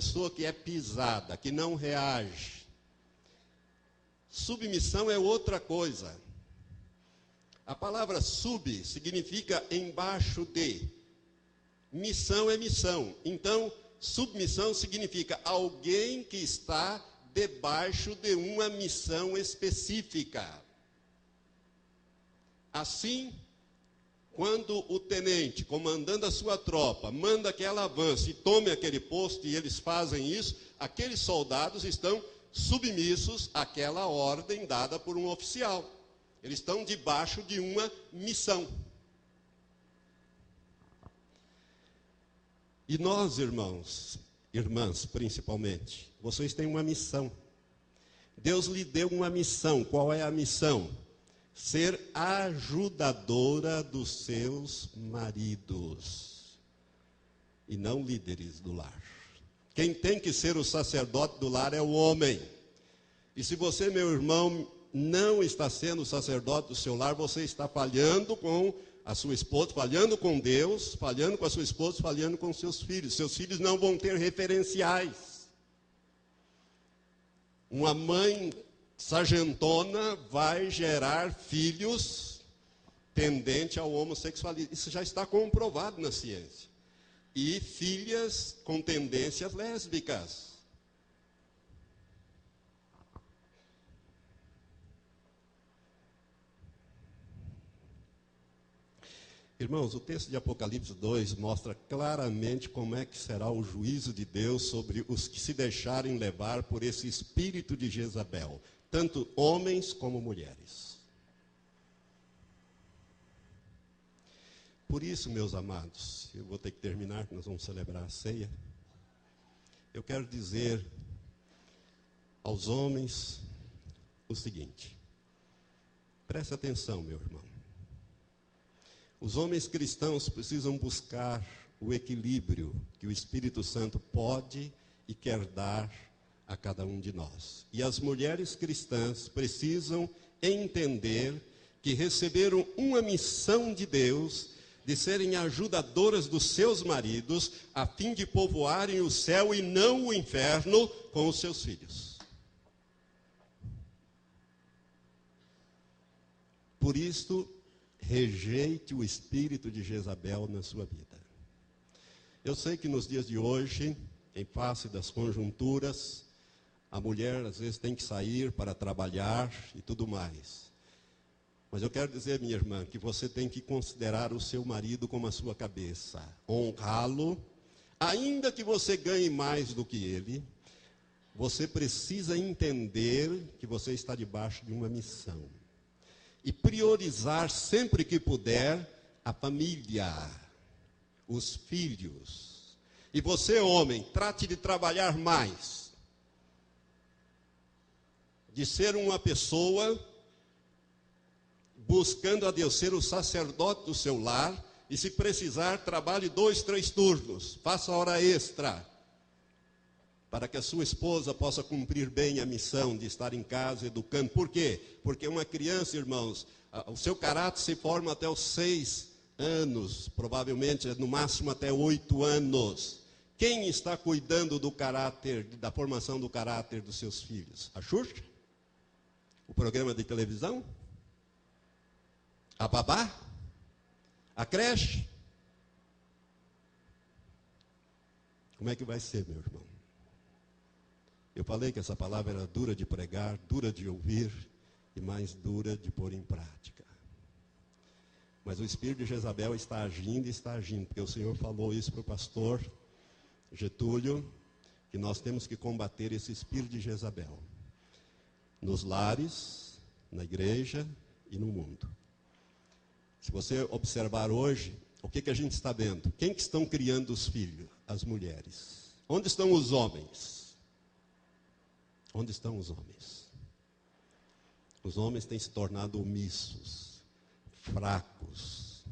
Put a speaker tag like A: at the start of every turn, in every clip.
A: pessoa que é pisada, que não reage. Submissão é outra coisa. A palavra sub significa embaixo de. Missão é missão. Então, submissão significa alguém que está debaixo de uma missão específica. Assim, quando o tenente, comandando a sua tropa, manda que ela avance e tome aquele posto, e eles fazem isso, aqueles soldados estão submissos àquela ordem dada por um oficial. Eles estão debaixo de uma missão. E nós, irmãos, irmãs principalmente, vocês têm uma missão. Deus lhe deu uma missão. Qual é a missão? Ser ajudadora dos seus maridos e não líderes do lar. Quem tem que ser o sacerdote do lar é o homem. E se você, meu irmão, não está sendo sacerdote do seu lar, você está falhando com a sua esposa, falhando com Deus, falhando com a sua esposa, falhando com seus filhos. Seus filhos não vão ter referenciais. Uma mãe sargentona vai gerar filhos tendente ao homossexualismo. Isso já está comprovado na ciência. E filhas com tendências lésbicas. Irmãos, o texto de Apocalipse 2 mostra claramente como é que será o juízo de Deus sobre os que se deixarem levar por esse espírito de Jezabel tanto homens como mulheres. Por isso, meus amados, eu vou ter que terminar, nós vamos celebrar a ceia. Eu quero dizer aos homens o seguinte: preste atenção, meu irmão. Os homens cristãos precisam buscar o equilíbrio que o Espírito Santo pode e quer dar a cada um de nós. E as mulheres cristãs precisam entender que receberam uma missão de Deus de serem ajudadoras dos seus maridos, a fim de povoarem o céu e não o inferno com os seus filhos. Por isto, rejeite o espírito de Jezabel na sua vida. Eu sei que nos dias de hoje, em face das conjunturas, a mulher às vezes tem que sair para trabalhar e tudo mais. Mas eu quero dizer, minha irmã, que você tem que considerar o seu marido como a sua cabeça, honrá-lo, ainda que você ganhe mais do que ele, você precisa entender que você está debaixo de uma missão. E priorizar sempre que puder a família, os filhos. E você, homem, trate de trabalhar mais de ser uma pessoa buscando a Deus ser o sacerdote do seu lar e se precisar trabalhe dois, três turnos, faça hora extra para que a sua esposa possa cumprir bem a missão de estar em casa educando. Por quê? Porque uma criança, irmãos, o seu caráter se forma até os seis anos, provavelmente no máximo até oito anos. Quem está cuidando do caráter, da formação do caráter dos seus filhos? A Xuxa? O programa de televisão? A babá? A creche? Como é que vai ser, meu irmão? Eu falei que essa palavra era dura de pregar, dura de ouvir e mais dura de pôr em prática. Mas o espírito de Jezabel está agindo e está agindo, porque o Senhor falou isso para o pastor Getúlio, que nós temos que combater esse espírito de Jezabel nos lares, na igreja e no mundo. Se você observar hoje, o que, que a gente está vendo? Quem que estão criando os filhos? As mulheres. Onde estão os homens? Onde estão os homens? Os homens têm se tornado omissos, fracos.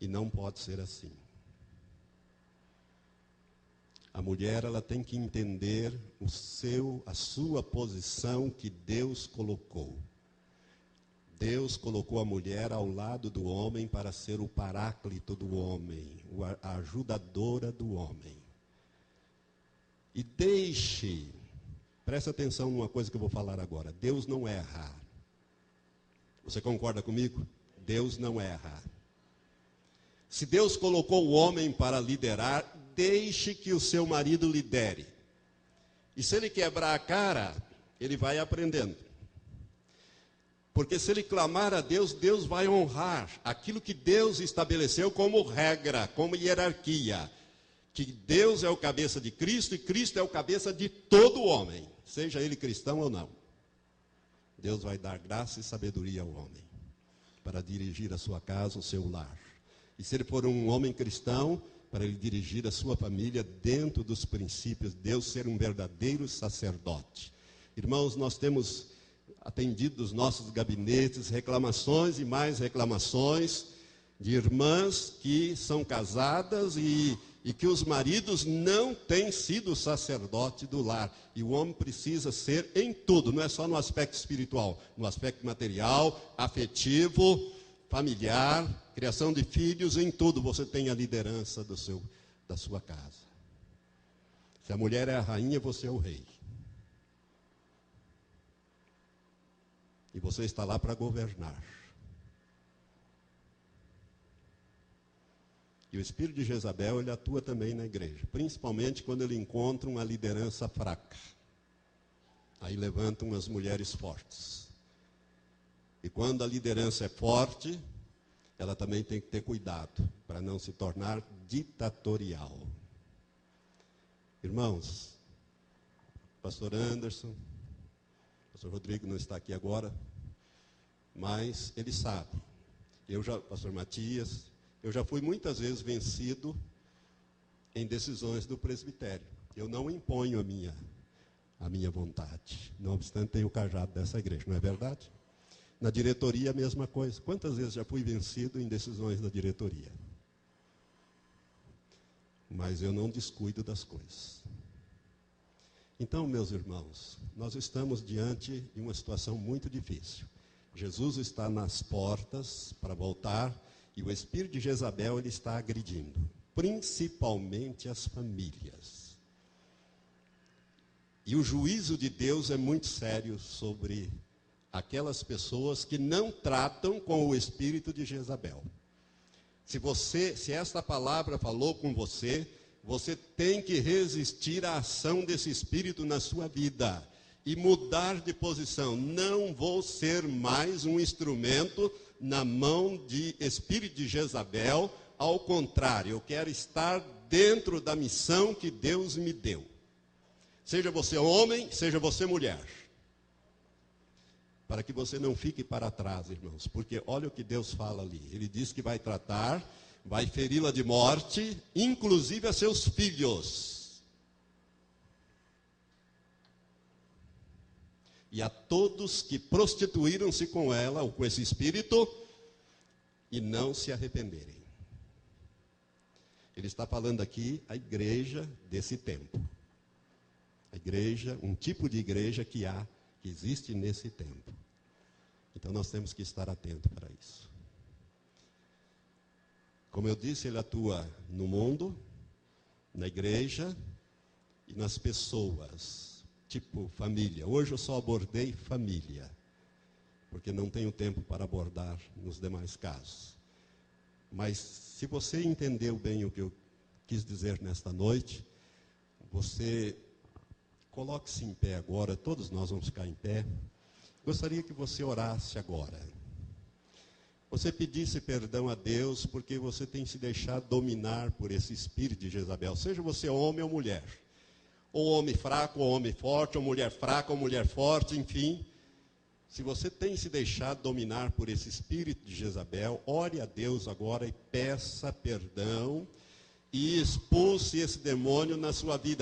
A: E não pode ser assim. A mulher ela tem que entender o seu, a sua posição que Deus colocou. Deus colocou a mulher ao lado do homem para ser o paráclito do homem, a ajudadora do homem. E deixe, preste atenção numa coisa que eu vou falar agora. Deus não erra. Você concorda comigo? Deus não erra. Se Deus colocou o homem para liderar, deixe que o seu marido lidere. E se ele quebrar a cara, ele vai aprendendo. Porque se ele clamar a Deus, Deus vai honrar aquilo que Deus estabeleceu como regra, como hierarquia. Que Deus é o cabeça de Cristo e Cristo é o cabeça de todo homem, seja ele cristão ou não. Deus vai dar graça e sabedoria ao homem para dirigir a sua casa, o seu lar. E se ele for um homem cristão, para ele dirigir a sua família dentro dos princípios, Deus ser um verdadeiro sacerdote. Irmãos, nós temos atendido os nossos gabinetes reclamações e mais reclamações de irmãs que são casadas e, e que os maridos não têm sido sacerdote do lar. E o homem precisa ser em tudo, não é só no aspecto espiritual, no aspecto material, afetivo, familiar, criação de filhos, em tudo você tem a liderança do seu, da sua casa. Se a mulher é a rainha, você é o rei. E você está lá para governar. E o espírito de Jezabel, ele atua também na igreja, principalmente quando ele encontra uma liderança fraca. Aí levantam as mulheres fortes. E quando a liderança é forte, ela também tem que ter cuidado para não se tornar ditatorial. Irmãos, pastor Anderson, pastor Rodrigo não está aqui agora, mas ele sabe. Eu já, pastor Matias, eu já fui muitas vezes vencido em decisões do presbitério. Eu não imponho a minha a minha vontade. Não obstante, tenho o cajado dessa igreja, não é verdade? Na diretoria, a mesma coisa. Quantas vezes já fui vencido em decisões da diretoria? Mas eu não descuido das coisas. Então, meus irmãos, nós estamos diante de uma situação muito difícil. Jesus está nas portas para voltar e o espírito de Jezabel ele está agredindo, principalmente as famílias. E o juízo de Deus é muito sério sobre aquelas pessoas que não tratam com o espírito de Jezabel. Se você, se esta palavra falou com você, você tem que resistir à ação desse espírito na sua vida e mudar de posição. Não vou ser mais um instrumento na mão de espírito de Jezabel, ao contrário, eu quero estar dentro da missão que Deus me deu. Seja você homem, seja você mulher para que você não fique para trás, irmãos, porque olha o que Deus fala ali. Ele diz que vai tratar, vai feri-la de morte, inclusive a seus filhos. E a todos que prostituíram-se com ela, ou com esse espírito, e não se arrependerem. Ele está falando aqui a igreja desse tempo. A igreja, um tipo de igreja que há, que existe nesse tempo. Então nós temos que estar atentos para isso. Como eu disse, ele atua no mundo, na igreja e nas pessoas, tipo família. Hoje eu só abordei família, porque não tenho tempo para abordar nos demais casos. Mas se você entendeu bem o que eu quis dizer nesta noite, você coloque-se em pé agora, todos nós vamos ficar em pé. Gostaria que você orasse agora. Você pedisse perdão a Deus porque você tem se deixado dominar por esse espírito de Jezabel, seja você homem ou mulher, ou homem fraco ou homem forte, ou mulher fraca ou mulher forte, enfim. Se você tem se deixado dominar por esse espírito de Jezabel, ore a Deus agora e peça perdão e expulse esse demônio na sua vida.